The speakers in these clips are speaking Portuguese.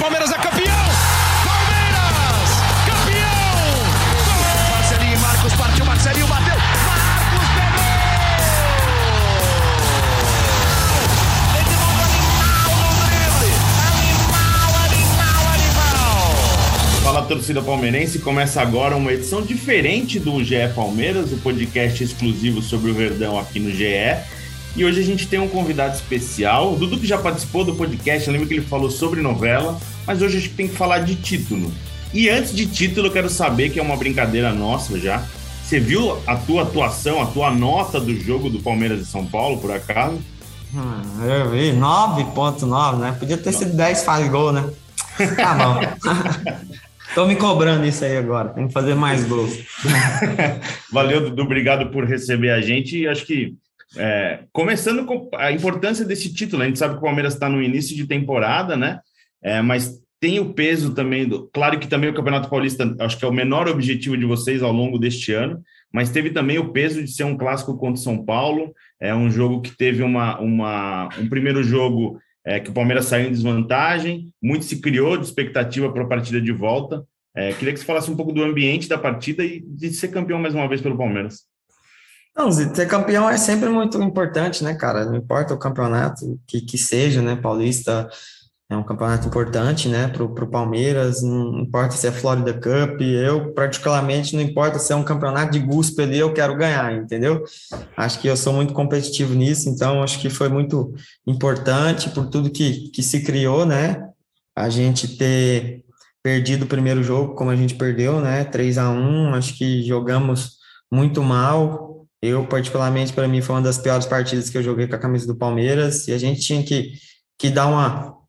Palmeiras é campeão! Palmeiras! Campeão! Marcelinho e Marcos partiu, Marcelinho bateu! Marcos pegou! Edmundo animal! Animal, animal! Fala torcida palmeirense, começa agora uma edição diferente do GE Palmeiras, o podcast exclusivo sobre o Verdão aqui no GE. E hoje a gente tem um convidado especial, o Dudu que já participou do podcast, eu lembro que ele falou sobre novela, mas hoje a gente tem que falar de título. E antes de título, eu quero saber, que é uma brincadeira nossa já, você viu a tua atuação, a tua nota do jogo do Palmeiras e São Paulo, por acaso? Hum, eu vi 9.9, né? Podia ter sido 10 faz gol, né? Tá bom. Tô me cobrando isso aí agora, tem que fazer mais gols. Valeu, Dudu, obrigado por receber a gente. E acho que, é, começando com a importância desse título, a gente sabe que o Palmeiras está no início de temporada, né? É, mas tem o peso também do. Claro que também o Campeonato Paulista, acho que é o menor objetivo de vocês ao longo deste ano, mas teve também o peso de ser um clássico contra o São Paulo. É um jogo que teve uma, uma, um primeiro jogo é, que o Palmeiras saiu em desvantagem, muito se criou de expectativa para a partida de volta. É, queria que você falasse um pouco do ambiente da partida e de ser campeão mais uma vez pelo Palmeiras. Não, ser campeão é sempre muito importante, né, cara? Não importa o campeonato que, que seja, né? Paulista é um campeonato importante, né, para o Palmeiras, não importa se é Florida Cup, eu particularmente não importa se é um campeonato de guspe ali, eu quero ganhar, entendeu? Acho que eu sou muito competitivo nisso, então acho que foi muito importante por tudo que, que se criou, né, a gente ter perdido o primeiro jogo como a gente perdeu, né, 3 a 1 acho que jogamos muito mal, eu particularmente para mim foi uma das piores partidas que eu joguei com a camisa do Palmeiras, e a gente tinha que, que dar uma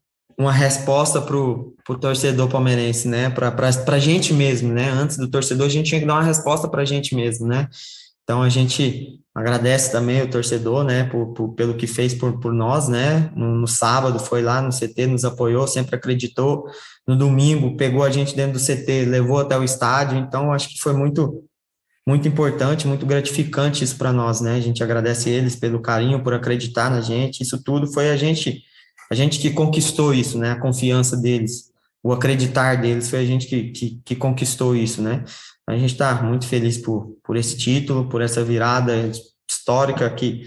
uma resposta para o torcedor palmeirense, né? Para a gente mesmo, né? Antes do torcedor, a gente tinha que dar uma resposta para a gente mesmo, né? Então a gente agradece também o torcedor, né? Por, por pelo que fez por, por nós, né? No, no, sábado foi lá no CT, nos apoiou, sempre acreditou. No domingo pegou a gente dentro do CT, levou até o estádio. Então acho que foi muito muito importante, muito gratificante isso para nós, né? A gente agradece eles pelo carinho, por acreditar na gente. Isso tudo foi a gente a gente que conquistou isso, né? A confiança deles, o acreditar deles, foi a gente que, que, que conquistou isso, né? A gente está muito feliz por, por esse título, por essa virada histórica que,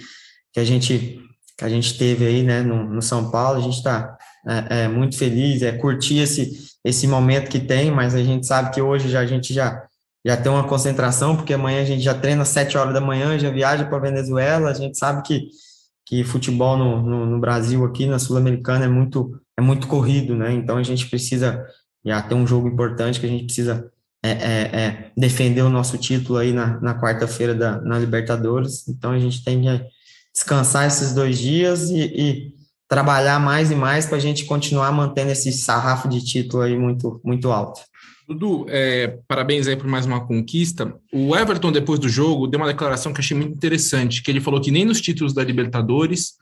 que, a, gente, que a gente teve aí, né, no, no São Paulo. A gente está é, é, muito feliz, é curtir esse, esse momento que tem, mas a gente sabe que hoje já, a gente já, já tem uma concentração, porque amanhã a gente já treina às sete horas da manhã, já viaja para Venezuela, a gente sabe que que futebol no, no, no Brasil aqui na Sul-Americana é muito é muito corrido, né? Então a gente precisa já ter um jogo importante que a gente precisa é, é, é defender o nosso título aí na, na quarta-feira da na Libertadores. Então a gente tem que descansar esses dois dias e, e trabalhar mais e mais para a gente continuar mantendo esse sarrafo de título aí muito muito alto. Dudu, é, parabéns aí por mais uma conquista. O Everton, depois do jogo, deu uma declaração que achei muito interessante, que ele falou que nem nos títulos da Libertadores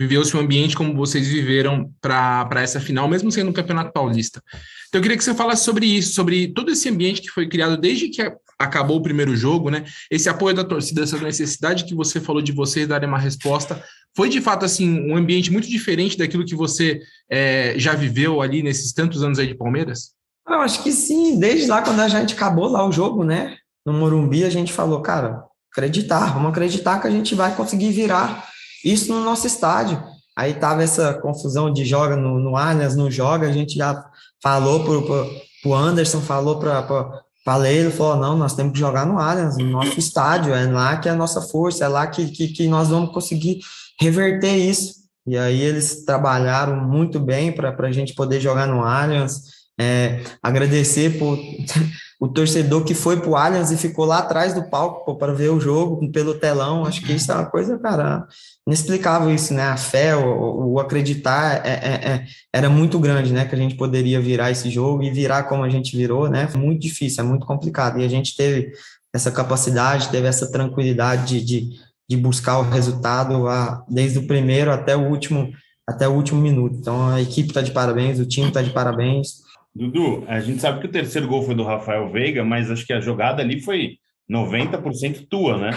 viveu-se um ambiente como vocês viveram para essa final, mesmo sendo um Campeonato Paulista. Então eu queria que você falasse sobre isso, sobre todo esse ambiente que foi criado desde que acabou o primeiro jogo, né? Esse apoio da torcida, essa necessidade que você falou de vocês darem uma resposta. Foi de fato assim um ambiente muito diferente daquilo que você é, já viveu ali nesses tantos anos aí de Palmeiras? Eu acho que sim, desde lá quando a gente acabou lá o jogo, né? No Morumbi, a gente falou, cara, acreditar, vamos acreditar que a gente vai conseguir virar isso no nosso estádio. Aí tava essa confusão de joga no, no Allianz, não joga, a gente já falou pro, pro, pro Anderson, falou para falei, ele falou, não, nós temos que jogar no Allianz, no nosso estádio, é lá que é a nossa força, é lá que, que, que nós vamos conseguir reverter isso. E aí eles trabalharam muito bem para a gente poder jogar no Allianz, é, agradecer por o torcedor que foi para o Allianz e ficou lá atrás do palco para ver o jogo pelo telão. Acho que isso é uma coisa, cara, inexplicável isso, né? A fé, o, o acreditar é, é, é, era muito grande, né? Que a gente poderia virar esse jogo e virar como a gente virou, né? Foi muito difícil, é muito complicado. E a gente teve essa capacidade, teve essa tranquilidade de, de, de buscar o resultado a, desde o primeiro até o último até o último minuto. Então a equipe está de parabéns, o time está de parabéns. Dudu, a gente sabe que o terceiro gol foi do Rafael Veiga, mas acho que a jogada ali foi 90% tua, né?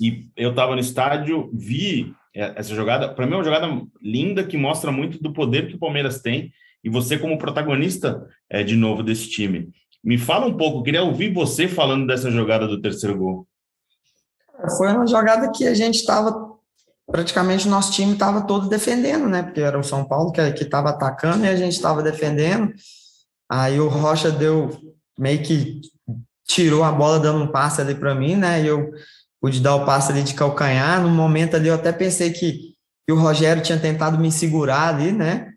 E eu estava no estádio, vi essa jogada, para mim é uma jogada linda que mostra muito do poder que o Palmeiras tem. e você como protagonista é, de novo desse time. Me fala um pouco, queria ouvir você falando dessa jogada do terceiro gol. Foi uma jogada que a gente estava, praticamente o nosso time estava todo defendendo, né? Porque era o São Paulo que estava atacando e a gente estava defendendo. Aí o Rocha deu meio que tirou a bola dando um passe ali para mim, né? E eu pude dar o passe ali de calcanhar. No momento ali eu até pensei que, que o Rogério tinha tentado me segurar ali, né?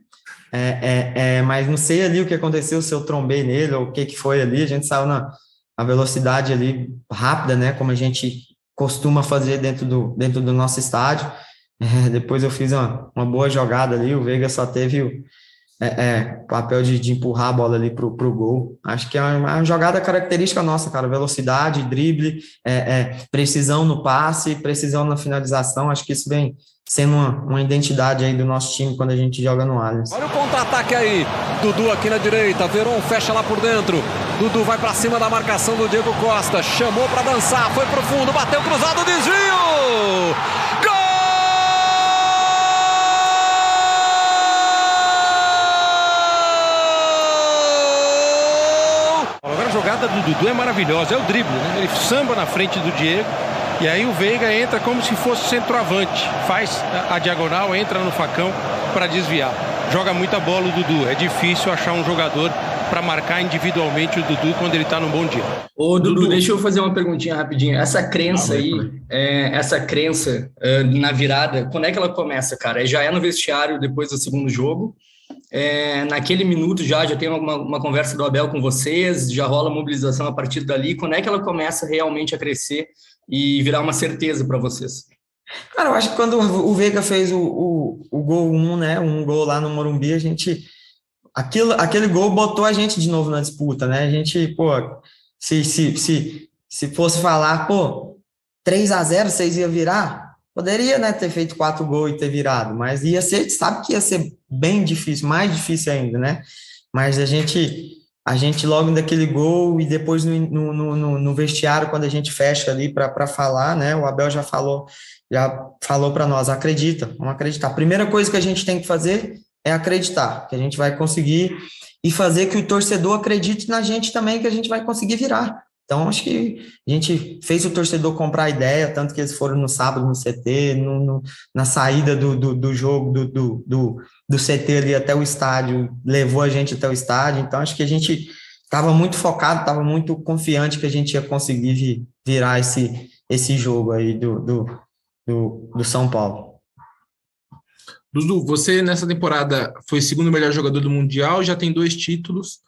É, é, é, mas não sei ali o que aconteceu, se eu trombei nele ou o que, que foi ali. A gente saiu na, na velocidade ali rápida, né? Como a gente costuma fazer dentro do, dentro do nosso estádio. É, depois eu fiz uma, uma boa jogada ali. O Veiga só teve o é, é, papel de, de, empurrar a bola ali pro, pro gol. Acho que é uma, uma jogada característica nossa, cara. Velocidade, drible, é, é, precisão no passe, precisão na finalização. Acho que isso vem sendo uma, uma identidade aí do nosso time quando a gente joga no Allianz. Olha o contra-ataque aí. Dudu aqui na direita. Veron fecha lá por dentro. Dudu vai para cima da marcação do Diego Costa. Chamou para dançar. Foi pro fundo. Bateu cruzado. Desvio. Gol! Jogada do Dudu é maravilhosa, é o drible, né? Ele samba na frente do Diego e aí o Veiga entra como se fosse centroavante, faz a, diagonal, entra no facão para desviar. Joga muita bola o Dudu, é difícil achar um jogador para marcar individualmente o Dudu quando ele está num bom dia. Ô, Dudu, Dudu, deixa eu fazer uma perguntinha rapidinho. Essa crença ah, aí, é, essa crença uh, na virada, quando é que ela começa, cara? Já é no vestiário depois do segundo jogo? É, naquele minuto já, já tem uma, uma, conversa do Abel com vocês, já rola mobilização a partir dali. Quando é que ela começa realmente a crescer e virar uma certeza para vocês? Cara, eu acho que quando o Veiga fez o, o, o gol 1, um, né, um gol lá no Morumbi, a gente. Aquilo, aquele gol botou a gente de novo na disputa, né? A gente, pô, se, se, se, se fosse falar, pô, 3 a 0 vocês iam virar? Poderia, né, ter feito quatro gols e ter virado, mas ia ser, sabe que ia ser bem difícil, mais difícil ainda, né? Mas a gente, a gente logo daquele gol e depois no, no, no, no vestiário, quando a gente fecha ali para falar, né? O Abel já falou, já falou para nós, acredita, vamos acreditar. A primeira coisa que a gente tem que fazer é acreditar, que a gente vai conseguir e fazer que o torcedor acredite na gente também, que a gente vai conseguir virar. Então, acho que a gente fez o torcedor comprar a ideia, tanto que eles foram no sábado no CT, no, no, na saída do, do, do jogo do, do, do, do, CT ali até o estádio, levou a gente até o estádio. Então, acho que a gente estava muito focado, estava muito confiante que a gente ia conseguir virar esse, esse jogo aí do, do, do, do São Paulo. Dudu, você nessa temporada foi segundo melhor jogador do Mundial, já tem dois títulos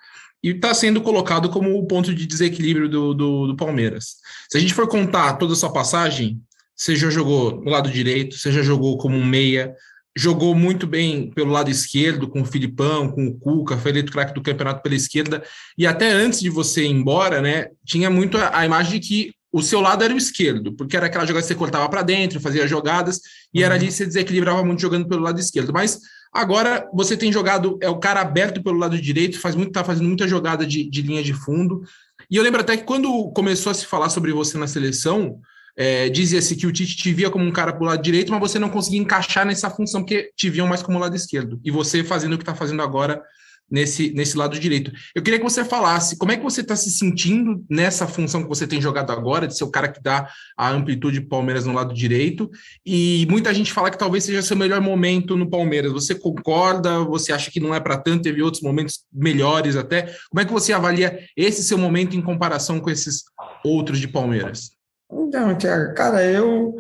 e está sendo colocado como o ponto de desequilíbrio do, do, do, Palmeiras. Se a gente for contar toda a sua passagem, você já jogou no lado direito, você já jogou como um meia, jogou muito bem pelo lado esquerdo, com o Filipão, com o Cuca, foi eleito craque do campeonato pela esquerda, e até antes de você ir embora, né, tinha muito a, a imagem de que o seu lado era o esquerdo, porque era aquela jogada que você cortava para dentro, fazia jogadas, e uhum. era ali que você desequilibrava muito jogando pelo lado esquerdo. Mas Agora você tem jogado, é o cara aberto pelo lado direito, faz muito, tá fazendo muita jogada de, de linha de fundo. E eu lembro até que quando começou a se falar sobre você na seleção, é, dizia-se que o Tite te via como um cara pro lado direito, mas você não conseguia encaixar nessa função, porque te viam mais como lado esquerdo. E você fazendo o que está fazendo agora nesse, nesse lado direito. Eu queria que você falasse como é que você está se sentindo nessa função que você tem jogado agora, de ser o cara que dá a amplitude Palmeiras no lado direito, e muita gente fala que talvez seja seu melhor momento no Palmeiras. Você concorda? Você acha que não é para tanto? Teve outros momentos melhores até? Como é que você avalia esse seu momento em comparação com esses outros de Palmeiras? Então, Thiago, cara, eu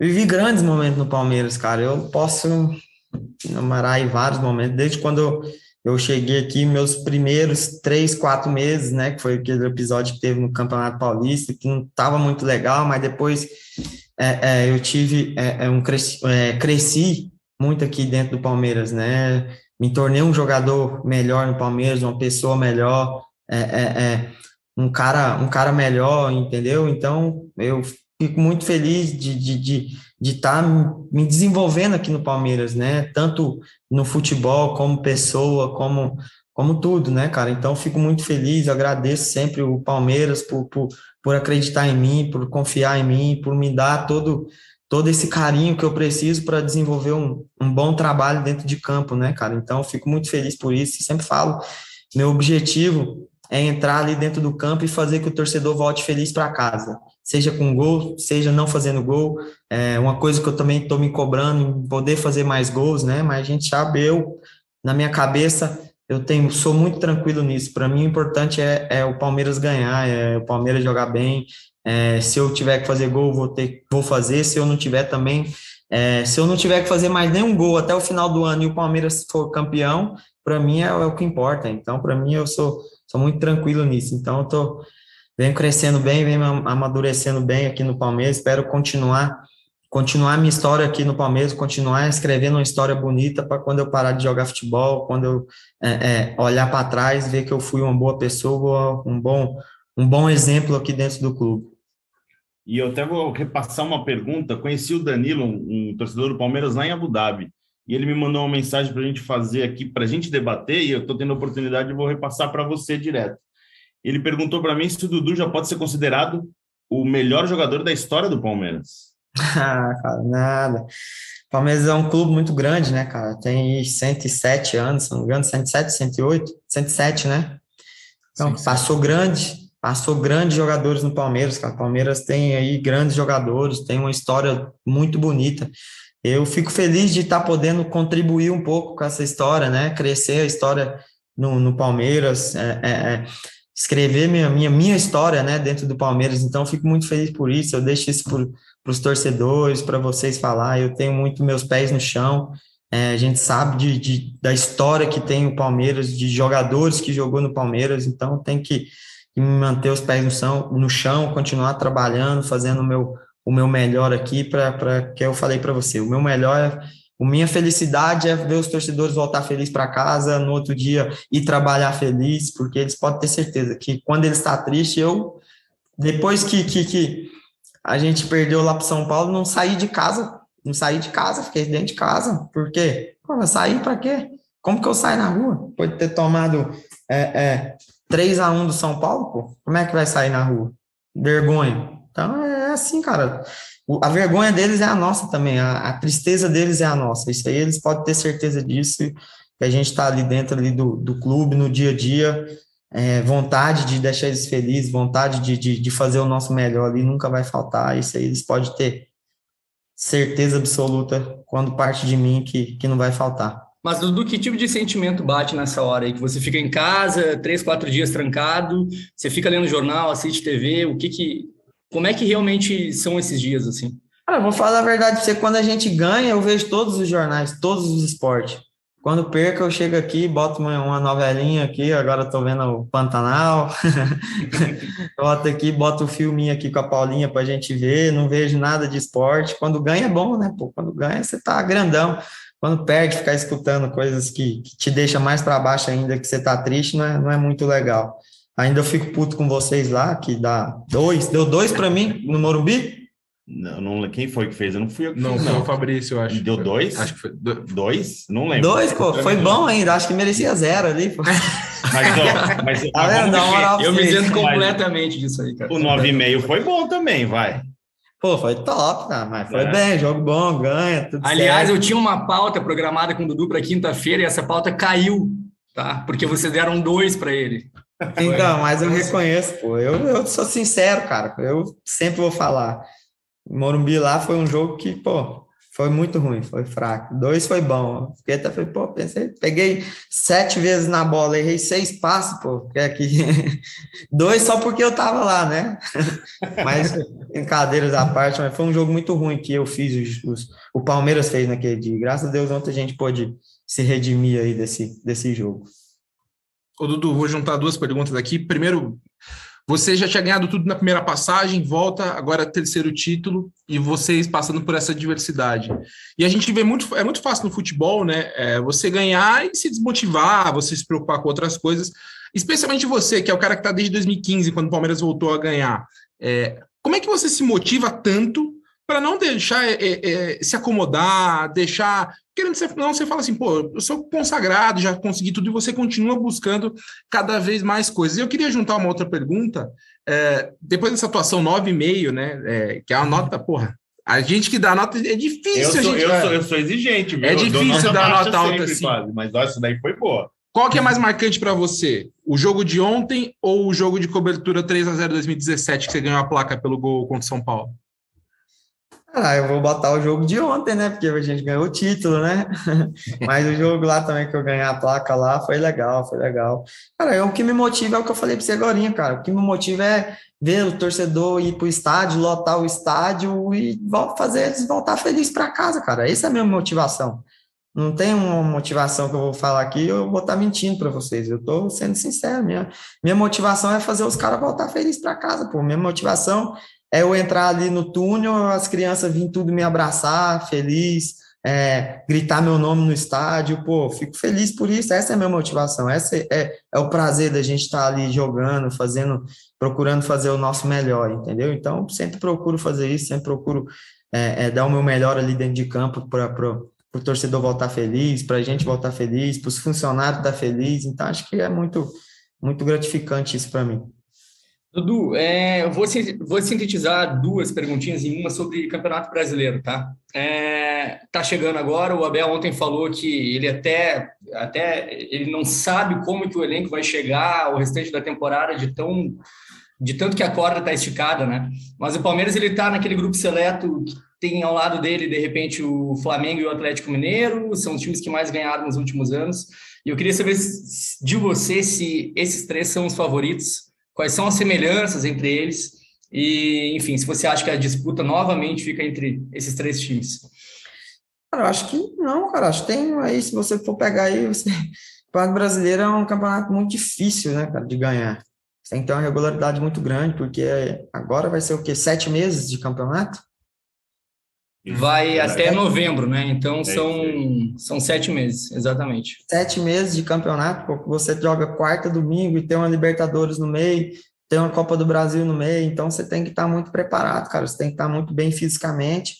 vivi grandes momentos no Palmeiras, cara. Eu posso enumerar vários momentos, desde quando eu eu cheguei aqui, meus primeiros três, quatro meses, né, que foi aquele episódio que teve no Campeonato Paulista, que não estava muito legal, mas depois é, é, eu tive é, é um cresci, é, cresci muito aqui dentro do Palmeiras, né, me tornei um jogador melhor no Palmeiras, uma pessoa melhor, é, um cara, um cara melhor, entendeu? Então eu fico muito feliz de, de, de de estar tá me desenvolvendo aqui no Palmeiras, né? Tanto no futebol, como pessoa, como, como tudo, né, cara? Então, fico muito feliz, agradeço sempre o Palmeiras por, por, por acreditar em mim, por confiar em mim, por me dar todo, todo esse carinho que eu preciso para desenvolver um, um bom trabalho dentro de campo, né, cara? Então, fico muito feliz por isso. Sempre falo, meu objetivo é entrar ali dentro do campo e fazer que o torcedor volte feliz para casa, seja com gol, seja não fazendo gol. É uma coisa que eu também estou me cobrando, poder fazer mais gols, né? Mas a gente sabe, eu, na minha cabeça, eu tenho, sou muito tranquilo nisso. Para mim, o importante é, é, o Palmeiras ganhar, é o Palmeiras jogar bem. É, se eu tiver que fazer gol, vou ter, vou fazer. Se eu não tiver também, é, se eu não tiver que fazer mais nenhum gol até o final do ano e o Palmeiras for campeão, para mim é, é, o que importa. Então, para mim, eu sou, sou muito tranquilo nisso. Então, eu tô venho crescendo bem, venho amadurecendo bem aqui no Palmeiras. Espero continuar continuar minha história aqui no Palmeiras, continuar escrevendo uma história bonita para quando eu parar de jogar futebol, quando eu é, é, olhar para trás, ver que eu fui uma boa pessoa, um bom, um bom exemplo aqui dentro do clube. E eu até vou repassar uma pergunta. Conheci o Danilo, um, um torcedor do Palmeiras lá em Abu Dhabi, e ele me mandou uma mensagem para a gente fazer aqui, para a gente debater, e eu estou tendo a oportunidade e vou repassar para você direto. Ele perguntou para mim se o Dudu já pode ser considerado o melhor jogador da história do Palmeiras. Ah, cara, nada. O Palmeiras é um clube muito grande, né, cara? Tem 107 anos, se não me engano, 107, 108, 107, né? Então, sim, passou grande, passou grandes jogadores no Palmeiras, cara. O Palmeiras tem aí grandes jogadores, tem uma história muito bonita. Eu fico feliz de estar podendo contribuir um pouco com essa história, né? Crescer a história no, no Palmeiras, é, é, é escrever minha, minha, minha história, né, dentro do Palmeiras. Então, fico muito feliz por isso. Eu deixo isso para os torcedores, para vocês falar. Eu tenho muito meus pés no chão. É, a gente sabe de, de, da história que tem o Palmeiras, de jogadores que jogou no Palmeiras, então tem que, que manter os pés no chão, no chão, continuar trabalhando, fazendo o meu, o meu melhor aqui, para que eu falei para você. O meu melhor é. A minha felicidade é ver os torcedores voltar felizes para casa, no outro dia ir trabalhar feliz, porque eles podem ter certeza que quando ele está triste, eu, depois que, que, que a gente perdeu lá para São Paulo, não saí de casa, não saí de casa, fiquei dentro de casa. Por quê? Mas sair para quê? Como que eu saio na rua? Pode ter tomado é, é, 3 a 1 do São Paulo, pô. Como é que vai sair na rua? Vergonha. Então é assim, cara. A vergonha deles é a nossa também, a, a tristeza deles é a nossa. Isso aí eles podem ter certeza disso, que a gente está ali dentro ali do, do clube, no dia a dia, é, vontade de deixar eles felizes, vontade de, de, de, fazer o nosso melhor ali, nunca vai faltar. Isso aí eles podem ter certeza absoluta quando parte de mim que, que não vai faltar. Mas, Dudu, que tipo de sentimento bate nessa hora aí? Que você fica em casa, três, quatro dias trancado, você fica lendo jornal, assiste TV, o que que... Como é que realmente são esses dias, assim? Cara, vou falar a verdade pra você, quando a gente ganha, eu vejo todos os jornais, todos os esportes. Quando perco, eu chego aqui, boto uma, novelinha aqui, agora estou vendo o Pantanal. boto aqui, boto o filminho aqui com a Paulinha para a gente ver, não vejo nada de esporte. Quando ganha é bom, né? Pô, quando ganha, você tá grandão. Quando perde, ficar escutando coisas que, que te deixa mais para baixo ainda, que você tá triste, não é, não é muito legal. Ainda eu fico puto com vocês lá, que dá dois, deu dois para mim no Morumbi, não, não, quem foi que fez? Eu não fui eu que não, fiz, não. Foi o Fabrício, eu acho. Deu dois? Acho que foi. Dois? Não lembro. Dois, pô. Foi bom ainda. Acho que merecia zero ali. Pô. Mas, ó, mas, tá vendo? Dá moral eu me isento completamente disso aí, cara. O 9,5 foi bom também, vai. Pô, foi top, tá? Mas foi é. bem, jogo bom, ganha, tudo Aliás, certo. eu tinha uma pauta programada com o Dudu para quinta-feira e essa pauta caiu, tá? Porque vocês deram dois para ele. Então, mas eu reconheço, pô. Eu, eu sou sincero, cara. Eu sempre vou falar. Morumbi lá foi um jogo que, pô, foi muito ruim, foi fraco. Dois foi bom. Fiquei até falei, pô, pensei, peguei sete vezes na bola, errei seis passos, pô, aqui. Dois só porque eu tava lá, né? mas, brincadeiras à parte, mas foi um jogo muito ruim que eu fiz, os, os, o Palmeiras fez naquele dia. Graças a Deus, ontem a gente pôde se redimir aí desse, desse jogo. Ô, Dudu, vou juntar duas perguntas aqui. Primeiro, você já tinha ganhado tudo na primeira passagem, volta agora terceiro título e vocês passando por essa diversidade. E a gente vê muito, é muito fácil no futebol, né? É, você ganhar e se desmotivar, você se preocupar com outras coisas. Especialmente você, que é o cara que está desde 2015, quando o Palmeiras voltou a ganhar. É, como é que você se motiva tanto para não deixar é, é, se acomodar, deixar querendo ser, não, você fala assim, pô, eu sou consagrado, já consegui tudo, e você continua buscando cada vez mais coisas. E eu queria juntar uma outra pergunta, é, depois dessa atuação 9,5, né, é, que é uma nota, porra, A gente que dá nota é difícil. Eu sou, gente, eu sou, eu sou exigente, viu? É difícil dar nota alta assim. quase, Mas ó, essa daí foi boa. Qual que é mais marcante para você? O jogo de ontem ou o jogo de cobertura 3 a 0 2017 que você ganhou a placa pelo gol contra o São Paulo? Ah, eu vou botar o jogo de ontem, né? Porque a gente ganhou o título, né? Mas o jogo lá também que eu ganhei a placa lá foi legal, foi legal. Cara, é o que me motiva é o que eu falei para você agora, cara. O que me motiva é ver o torcedor ir para o estádio, lotar o estádio e fazer eles voltar felizes para casa, cara. Essa é a minha motivação. Não tem uma motivação que eu vou falar aqui, eu vou estar mentindo para vocês. Eu estou sendo sincero. Minha, minha motivação é fazer os caras voltar felizes para casa, pô. Minha motivação é eu entrar ali no túnel, as crianças virem tudo me abraçar, feliz, é, gritar meu nome no estádio, pô, fico feliz por isso, essa é a minha motivação, essa é, é o prazer da gente estar ali jogando, fazendo, procurando fazer o nosso melhor, entendeu? Então, sempre procuro fazer isso, sempre procuro é, é, dar o meu melhor ali dentro de campo para o torcedor voltar feliz, para a gente voltar feliz, para os funcionários estar feliz, então acho que é muito, muito gratificante isso para mim. Dudu, é, eu vou, vou, sintetizar duas perguntinhas em uma sobre Campeonato Brasileiro, tá? É, tá chegando agora, o Abel ontem falou que ele até, até ele não sabe como que o elenco vai chegar o restante da temporada de tão de tanto que a corda tá esticada, né? Mas o Palmeiras ele tá naquele grupo seleto que tem ao lado dele de repente o Flamengo e o Atlético Mineiro, são os times que mais ganharam nos últimos anos. E eu queria saber de você se esses três são os favoritos quais são as semelhanças entre eles e, enfim, se você acha que a disputa novamente fica entre esses três times. Cara, eu acho que não, cara. Acho que tem aí, se você for pegar aí, você... o Campeonato Brasileiro é um campeonato muito difícil, né, cara, de ganhar. Você tem que ter uma regularidade muito grande, porque agora vai ser o quê? Sete meses de campeonato? Vai até novembro, né? Então é são, são sete meses, exatamente. Sete meses de campeonato, porque você joga quarta, domingo e tem uma Libertadores no meio, tem uma Copa do Brasil no meio, então você tem que estar muito preparado, cara. Você tem que estar muito bem fisicamente.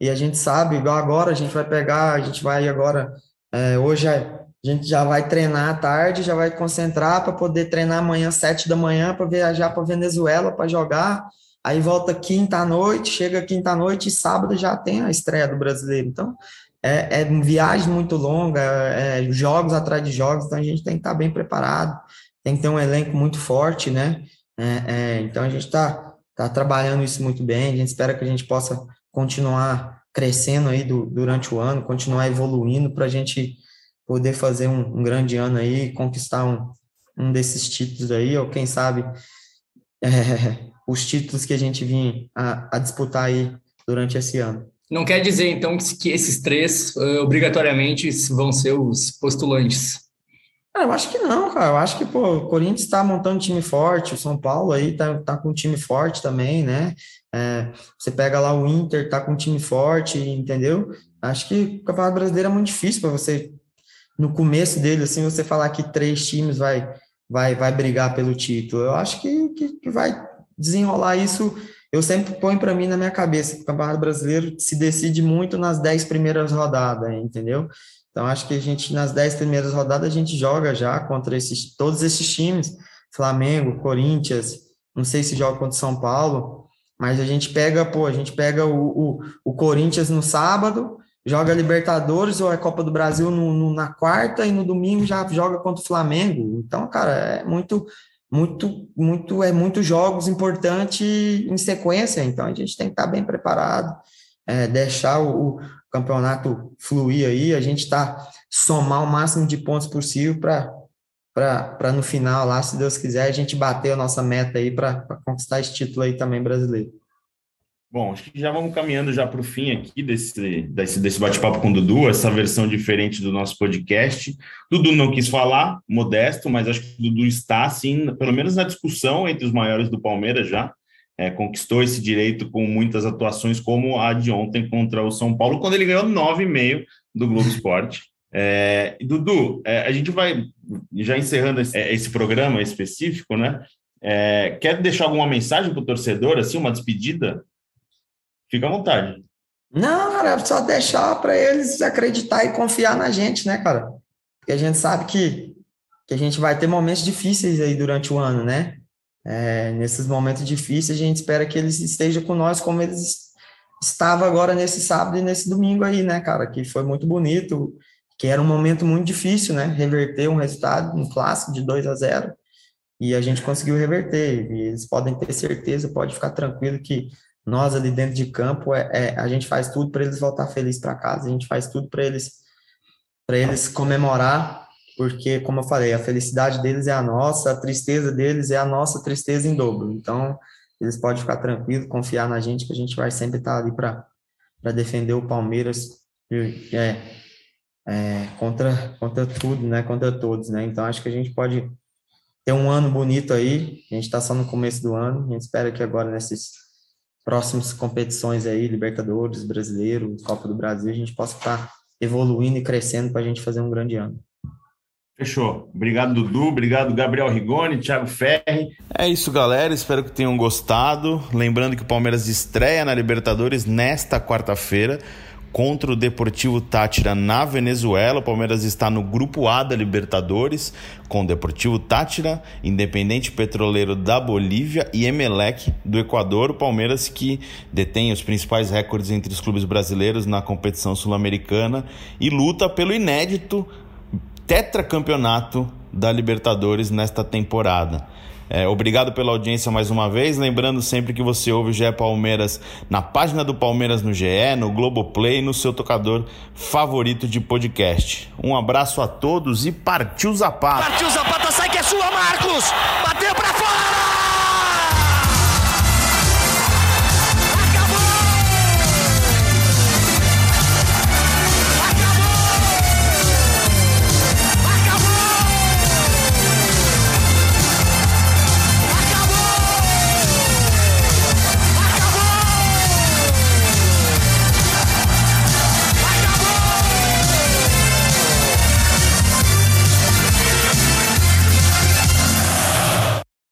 E a gente sabe, igual agora, a gente vai pegar, a gente vai agora, é, hoje a gente já vai treinar à tarde, já vai concentrar para poder treinar amanhã, sete da manhã, para viajar para Venezuela para jogar aí volta quinta à noite, chega quinta à noite e sábado já tem a estreia do brasileiro. Então, é, é viagem muito longa, é, jogos atrás de jogos, então a gente tem que estar bem preparado, tem que ter um elenco muito forte, né? É, é, então a gente está tá trabalhando isso muito bem, a gente espera que a gente possa continuar crescendo aí do, durante o ano, continuar evoluindo para a gente poder fazer um, um, grande ano aí, conquistar um, um desses títulos aí, ou quem sabe é, os títulos que a gente vinha a, a disputar aí durante esse ano. Não quer dizer, então, que esses três uh, obrigatoriamente vão ser os postulantes? Ah, eu acho que não, cara. Eu acho que pô, o Corinthians está montando um time forte, o São Paulo aí tá, tá com um time forte também, né? É, você pega lá o Inter, tá com um time forte, entendeu? Acho que o Campeonato Brasileiro é muito difícil para você, no começo dele, assim, você falar que três times vai, vai, vai brigar pelo título. Eu acho que, que, que vai desenrolar isso, eu sempre ponho para mim na minha cabeça que o Campeonato Brasileiro se decide muito nas dez primeiras rodadas, entendeu? Então, acho que a gente, nas dez primeiras rodadas, a gente joga já contra esses, todos esses times, Flamengo, Corinthians, não sei se joga contra São Paulo, mas a gente pega, pô, a gente pega o, o, o Corinthians no sábado, joga Libertadores ou é Copa do Brasil no, no, na quarta e no domingo já joga contra o Flamengo. Então, cara, é muito muito, muito, é muitos jogos importantes em sequência, então a gente tem que estar bem preparado, é, deixar o, o, campeonato fluir aí, a gente está somar o máximo de pontos possível para no final lá, se Deus quiser, a gente bater a nossa meta aí para conquistar esse título aí também brasileiro. Bom, acho que já vamos caminhando já para o fim aqui desse, desse, desse bate-papo com o Dudu, essa versão diferente do nosso podcast. Dudu não quis falar, modesto, mas acho que o Dudu está, assim, pelo menos na discussão entre os maiores do Palmeiras já. É, conquistou esse direito com muitas atuações, como a de ontem contra o São Paulo, quando ele ganhou 9,5 do Globo Esporte. É, Dudu, é, a gente vai, já encerrando esse, esse programa específico, né? É, quer deixar alguma mensagem para o torcedor, assim, uma despedida? Fica à vontade. Não, cara, é só deixar para eles acreditar e confiar na gente, né, cara? Porque a gente sabe que, que a gente vai ter momentos difíceis aí durante o ano, né? É, nesses momentos difíceis, a gente espera que eles estejam com nós como eles estava agora nesse sábado e nesse domingo aí, né, cara, que foi muito bonito, que era um momento muito difícil, né, reverter um resultado, um clássico de 2 a 0 e a gente conseguiu reverter, e eles podem ter certeza, pode ficar tranquilo que nós ali dentro de campo, é, é a gente faz tudo para eles voltar felizes para casa, a gente faz tudo para eles para eles comemorar, porque como eu falei, a felicidade deles é a nossa, a tristeza deles é a nossa tristeza em dobro. Então, eles podem ficar tranquilos, confiar na gente que a gente vai sempre estar ali para para defender o Palmeiras é, é, contra contra tudo, né, contra todos, né? Então, acho que a gente pode ter um ano bonito aí. A gente está só no começo do ano. A gente espera que agora nesses próximas competições aí, Libertadores, Brasileiro, Copa do Brasil, a gente possa estar evoluindo e crescendo para a gente fazer um grande ano. Fechou. Obrigado, Dudu. Obrigado, Gabriel Rigoni, Thiago Ferri. É isso, galera. Espero que tenham gostado. Lembrando que o Palmeiras estreia na Libertadores nesta quarta-feira contra o Deportivo Tátira na Venezuela. O Palmeiras está no grupo A da Libertadores, com o Deportivo Tátira, Independente Petroleiro da Bolívia e Emelec do Equador. O Palmeiras que detém os principais recordes entre os clubes brasileiros na competição sul-americana e luta pelo inédito tetracampeonato da Libertadores nesta temporada. É, obrigado pela audiência mais uma vez. Lembrando sempre que você ouve o GE Palmeiras na página do Palmeiras no GE, no Globoplay, no seu tocador favorito de podcast. Um abraço a todos e partiu Zapata! Partiu Zapata, sai que é sua, Marcos! Bateu pra fora!